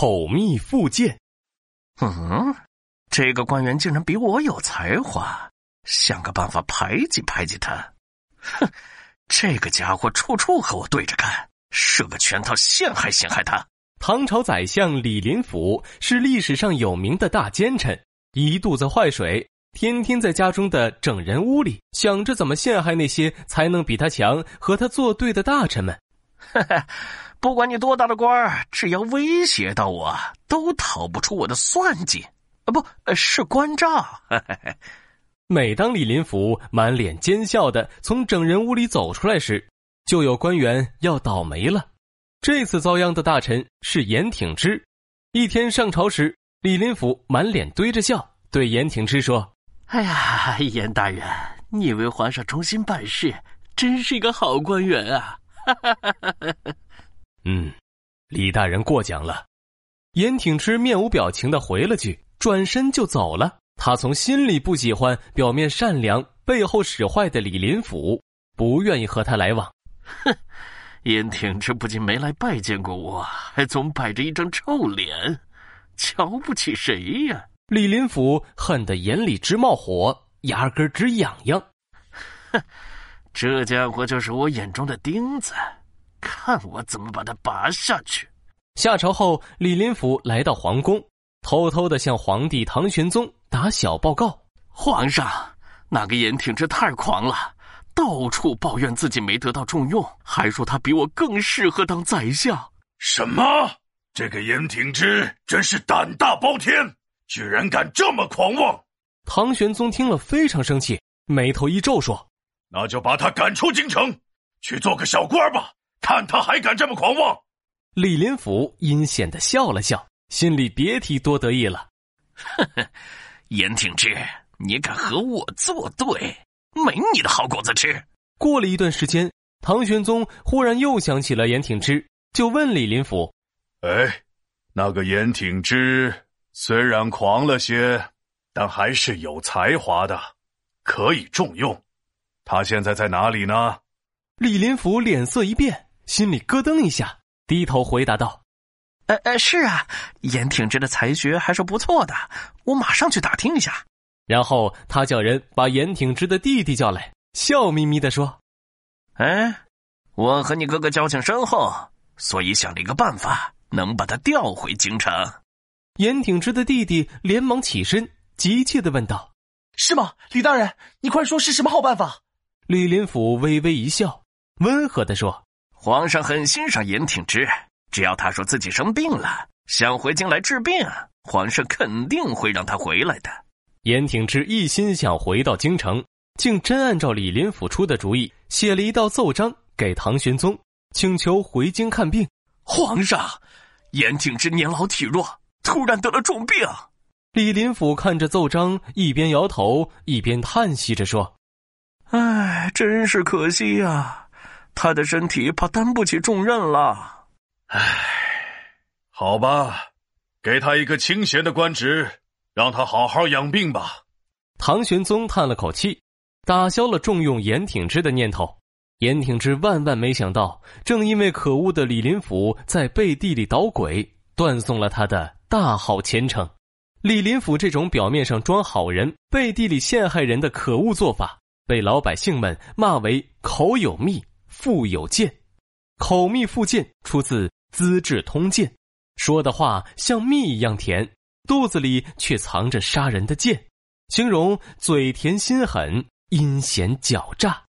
口蜜腹剑。嗯，这个官员竟然比我有才华，想个办法排挤排挤他。哼，这个家伙处处和我对着干，设个圈套陷害陷害他。唐朝宰相李林甫是历史上有名的大奸臣，一肚子坏水，天天在家中的整人屋里想着怎么陷害那些才能比他强、和他作对的大臣们。哈哈，不管你多大的官儿，只要威胁到我，都逃不出我的算计。啊，不是关照。每当李林甫满脸奸笑的从整人屋里走出来时，就有官员要倒霉了。这次遭殃的大臣是严挺之。一天上朝时，李林甫满脸堆着笑，对严挺之说：“哎呀，严大人，你为皇上忠心办事，真是一个好官员啊！”哈。嗯，李大人过奖了。严挺之面无表情的回了句，转身就走了。他从心里不喜欢表面善良、背后使坏的李林甫，不愿意和他来往。哼，严挺之不仅没来拜见过我，还总摆着一张臭脸，瞧不起谁呀？李林甫恨得眼里直冒火，牙根直痒痒。哼，这家伙就是我眼中的钉子，看我怎么把他拔下去。下朝后，李林甫来到皇宫。偷偷的向皇帝唐玄宗打小报告：皇上，那个严挺之太狂了，到处抱怨自己没得到重用，还说他比我更适合当宰相。什么？这个严挺之真是胆大包天，居然敢这么狂妄！唐玄宗听了非常生气，眉头一皱说：“那就把他赶出京城，去做个小官吧，看他还敢这么狂妄。”李林甫阴险的笑了笑。心里别提多得意了，呵呵，严挺之，你敢和我作对，没你的好果子吃。过了一段时间，唐玄宗忽然又想起了严挺之，就问李林甫：“哎，那个严挺之虽然狂了些，但还是有才华的，可以重用。他现在在哪里呢？”李林甫脸色一变，心里咯噔一下，低头回答道。呃呃，是啊，严挺之的才学还是不错的，我马上去打听一下。然后他叫人把严挺之的弟弟叫来，笑眯眯的说：“哎，我和你哥哥交情深厚，所以想了一个办法，能把他调回京城。”严挺之的弟弟连忙起身，急切的问道：“是吗，李大人？你快说是什么好办法？”李林甫微微一笑，温和的说：“皇上很欣赏严挺之。”只要他说自己生病了，想回京来治病，皇上肯定会让他回来的。严挺之一心想回到京城，竟真按照李林甫出的主意，写了一道奏章给唐玄宗，请求回京看病。皇上，严挺之年老体弱，突然得了重病。李林甫看着奏章，一边摇头，一边叹息着说：“唉，真是可惜呀，他的身体怕担不起重任了。”唉，好吧，给他一个清闲的官职，让他好好养病吧。唐玄宗叹了口气，打消了重用严挺之的念头。严挺之万万没想到，正因为可恶的李林甫在背地里捣鬼，断送了他的大好前程。李林甫这种表面上装好人，背地里陷害人的可恶做法，被老百姓们骂为口有蜜，腹有剑。口蜜腹剑出自。《资治通鉴》说的话像蜜一样甜，肚子里却藏着杀人的剑，形容嘴甜心狠、阴险狡诈。